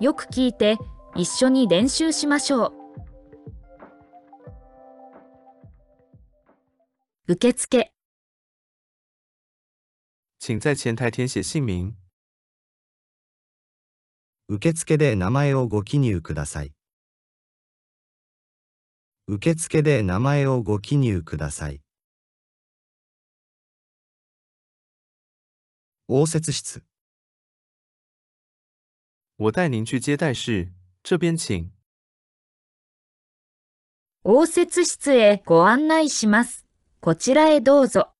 よく聞いて一緒に練習しましょう。受付请在前台填写姓名。受付で名前をご記入ください。受付で名前をご記入ください。応接室我带您去接待室，这边请。応接室へご案内します。こちらへどうぞ。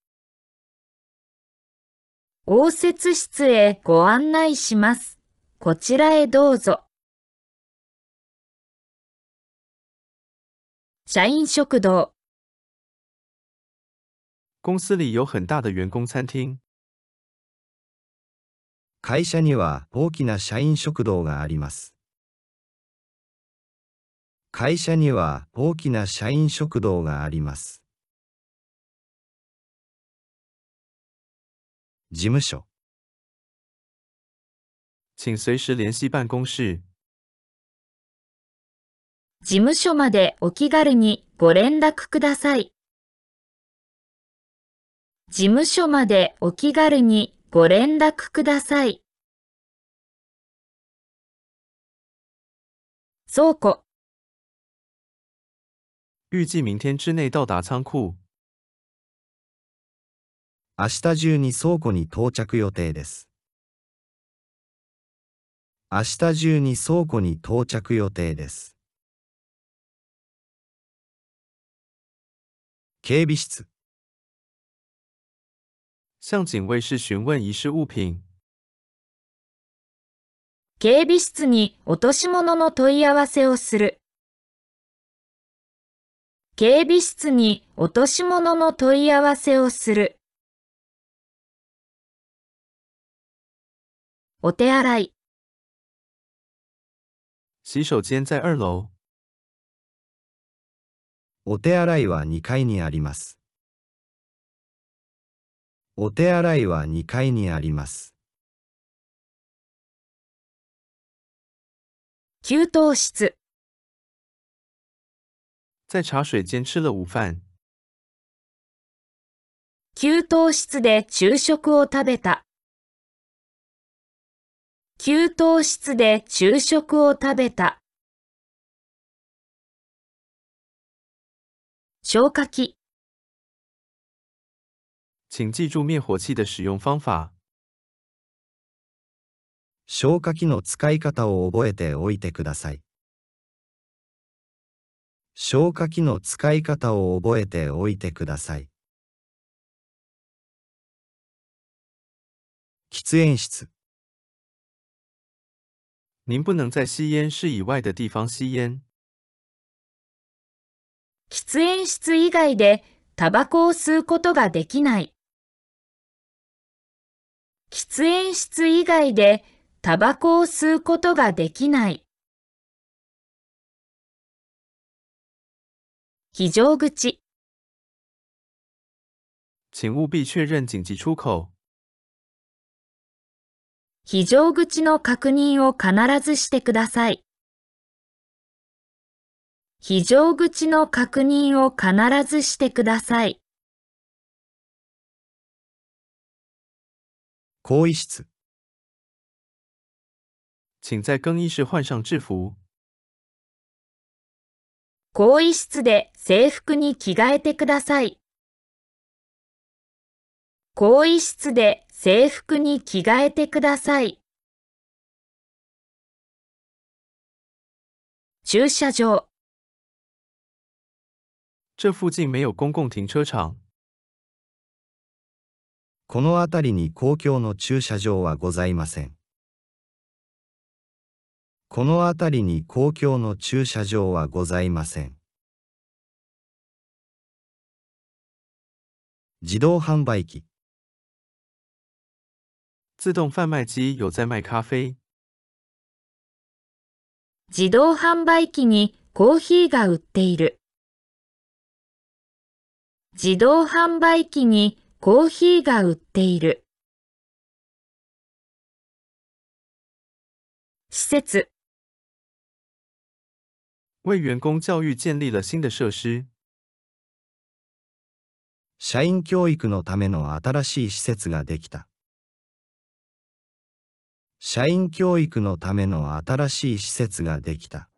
応接室へご案内します。こちらへどうぞ。社員食堂、公司里有很大的员工餐厅， 会社には大きな社員食堂があります。会社には大きな社員食堂があります。事務所请随时联系办公室。事務所までお気軽にご連絡ください。事務所までお気軽にご連絡ください。倉庫、预计明天之内到达仓库。明日中に倉庫に到着予定です。明日中に倉庫に到着予定です。警備室向警卫室询问遗失物品。警備室に落とし物の問い合わせをする。警備室に落とし物の問い合わせをする。お手洗い、洗手间在二楼。お手洗いは2階にあります。お手洗いは2階にあります。給湯室、在茶水间吃了午饭。給湯室で昼食を食べた。給湯室で昼食を食べた。消火器、请记住灭火器的使用方法。消火器の使い方を覚えておいてください。消火器の使い方を覚えておいてください。喫煙室您不能在吸烟室以外的地方吸烟。喫煙室以外でタバコを吸うことができない。喫煙室以外でタバコを吸うことができない。非常口、请务必确认紧急出口。非常口の確認を必ずしてください。非常口の確認を必ずしてください。更衣室请在更衣室换上制服。更衣室で制服に着替えてください。更衣室で制服に着替えてください。駐車場、这附近没有公共停车场。この辺りに公共の駐車場はございません。この辺りに公共の駐車場はございません。自動販売機自动贩卖机有在卖咖啡。自動販売機にコーヒーが売っている。自動販売機にコーヒーが売っている。施設、为员工教育建立了新的设施。社員教育のための新しい施設ができた。社員教育のための新しい施設ができた。